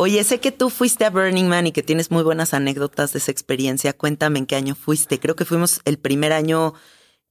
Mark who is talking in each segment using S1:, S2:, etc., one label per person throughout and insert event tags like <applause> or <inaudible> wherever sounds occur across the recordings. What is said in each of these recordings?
S1: Oye, sé que tú fuiste a Burning Man y que tienes muy buenas anécdotas de esa experiencia. Cuéntame en qué año fuiste. Creo que fuimos el primer año,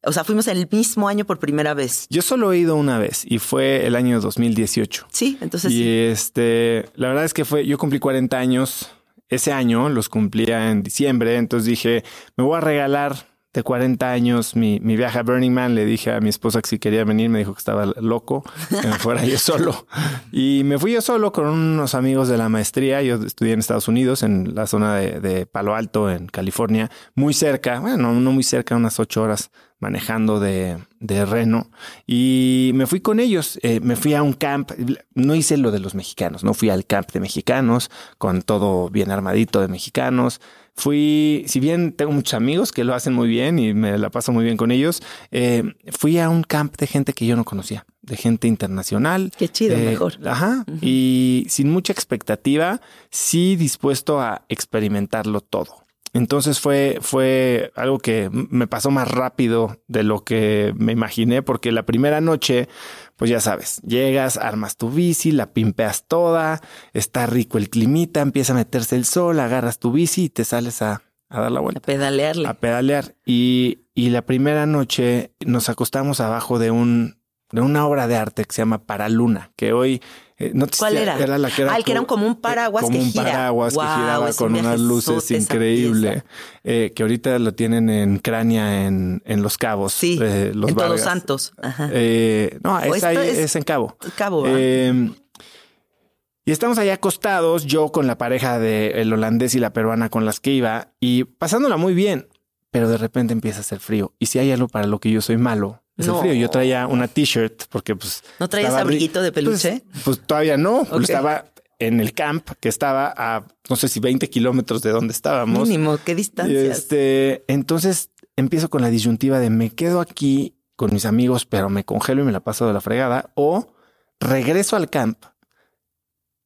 S1: o sea, fuimos el mismo año por primera vez.
S2: Yo solo he ido una vez y fue el año 2018.
S1: Sí, entonces
S2: y
S1: sí.
S2: este, la verdad es que fue, yo cumplí 40 años ese año, los cumplía en diciembre, entonces dije, me voy a regalar de 40 años mi, mi viaje a Burning Man. Le dije a mi esposa que si quería venir, me dijo que estaba loco, que me fuera yo solo. Y me fui yo solo con unos amigos de la maestría. Yo estudié en Estados Unidos, en la zona de, Palo Alto, en California, muy cerca, bueno, no muy cerca, unas ocho horas manejando de, de Reno y me fui con ellos. Eh, me fui a un camp. No hice lo de los mexicanos, no fui al camp de mexicanos con todo bien armadito de mexicanos. Fui, si bien tengo muchos amigos que lo hacen muy bien y me la paso muy bien con ellos, eh, fui a un camp de gente que yo no conocía, de gente internacional.
S1: Qué chido,
S2: Eh,
S1: mejor.
S2: Ajá. Y sin mucha expectativa, sí dispuesto a experimentarlo todo. Entonces fue, fue algo que me pasó más rápido de lo que me imaginé, porque la primera noche, pues ya sabes, llegas, armas tu bici, la pimpeas toda, está rico el climita, empieza a meterse el sol, agarras tu bici y te sales a, a dar la
S1: A
S2: vuelta
S1: pedalearle.
S2: a pedalear. Y, y la primera noche nos acostamos abajo de un de una obra de arte que se llama Paraluna, que hoy eh, no te
S1: ¿Cuál
S2: sé,
S1: era?
S2: la que era
S1: Ah, el que era
S2: co-
S1: como un paraguas
S2: como
S1: que
S2: un
S1: gira.
S2: paraguas que giraba
S1: un
S2: con unas luces increíble, eh, que ahorita lo tienen en Crania en, en Los Cabos.
S1: Sí,
S2: eh, los
S1: en Todos. Santos. Ajá.
S2: Eh, no, es, ahí,
S1: es-
S2: es en Cabo.
S1: Cabo.
S2: Eh, y estamos allá acostados, yo con la pareja del holandés y la peruana con las que iba, y pasándola muy bien, pero de repente empieza a hacer frío. Y si hay algo para lo que yo soy malo, es
S1: No.
S2: el frío. Yo traía una t-shirt porque pues...
S1: ¿No traías abriguito de peluche?
S2: Pues, pues todavía no,
S1: Ok.
S2: estaba en el camp que estaba a no sé si 20 kilómetros de donde estábamos.
S1: Mínimo, qué
S2: Y
S1: distancias.
S2: este, entonces empiezo con la disyuntiva de me quedo aquí con mis amigos, pero me congelo y me la paso de la fregada, o regreso al camp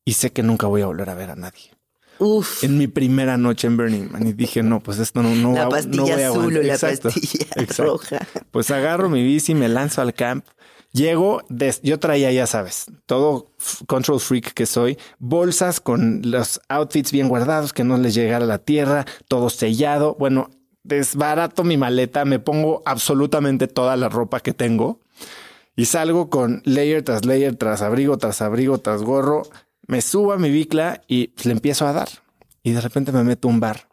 S2: y sé que nunca voy a volver a ver a nadie.
S1: Uf,
S2: En mi primera noche en Burning Man y dije, no, pues esto no, no
S1: la
S2: va- no
S1: pastilla
S2: voy a
S1: azul o la
S2: Exacto,
S1: pastilla
S2: exacto.
S1: roja.
S2: Pues agarro mi bici, me lanzo al camp. Llego, des- yo traía, ya sabes, todo control freak que soy, bolsas con los outfits bien guardados, que no les llegara la tierra, todo sellado. Bueno, desbarato mi maleta, me pongo absolutamente toda la ropa que tengo y salgo con layer tras layer, tras abrigo, tras abrigo, tras gorro. Me subo a mi bicla y pues, le empiezo a dar. Y de repente me meto a un bar.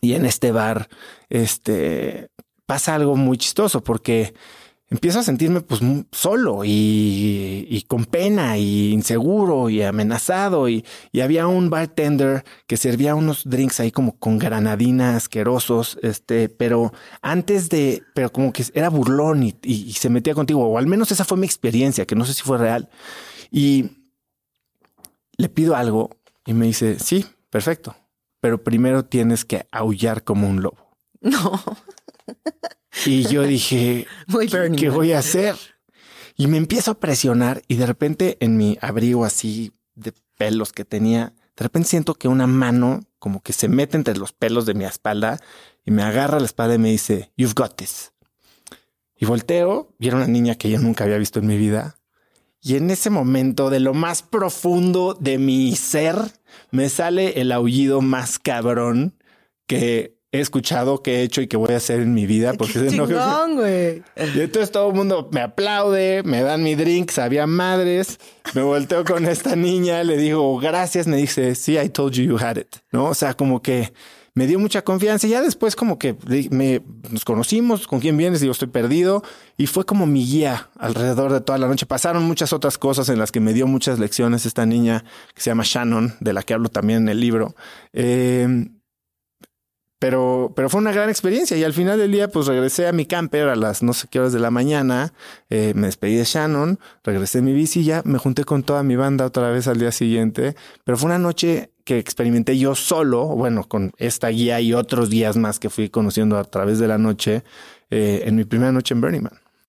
S2: Y en este bar, este, pasa algo muy chistoso porque empiezo a sentirme pues solo y, y con pena y inseguro y amenazado y, y había un bartender que servía unos drinks ahí como con granadina asquerosos, este, pero antes de, pero como que era burlón y- y se metía contigo, o al menos esa fue mi experiencia, que no sé si fue real. Y le pido algo y me dice, sí, perfecto, pero primero tienes que aullar como un lobo. <laughs>
S1: No,
S2: Y yo dije, <laughs>
S1: muy
S2: ¿qué, voy a hacer? Y me empiezo a presionar y de repente en mi abrigo así de pelos que tenía, de repente siento que una mano como que se mete entre los pelos de mi espalda y me agarra la espalda y me dice, You've got this. Y volteo y era una niña que yo nunca había visto en mi vida. Y en ese momento, de lo más profundo de mi ser, me sale el aullido más cabrón que he escuchado, que he hecho y que voy a hacer en mi vida. Porque <laughs>
S1: Qué chingón, güey.
S2: y entonces todo el mundo me aplaude, me dan mi drink, sabía madres. Me volteo con esta niña, le digo gracias, me dice, sí, I told you you had it. No, o sea, como que me dio mucha confianza y ya después como que me, nos conocimos, con quién vienes, digo, estoy perdido y fue como mi guía alrededor de toda la noche. Pasaron muchas otras cosas en las que me dio muchas lecciones esta niña que se llama Shannon, de la que hablo también en el libro. Eh, pero, pero fue una gran experiencia y al final del día pues regresé a mi camper a las no sé qué horas de la mañana, eh, me despedí de Shannon, regresé en mi bici y ya me junté con toda mi banda otra vez al día siguiente, pero fue una noche que experimenté yo solo, bueno, con esta guía y otros días más que fui conociendo a través de la noche, eh, en mi primera noche en Burning Man.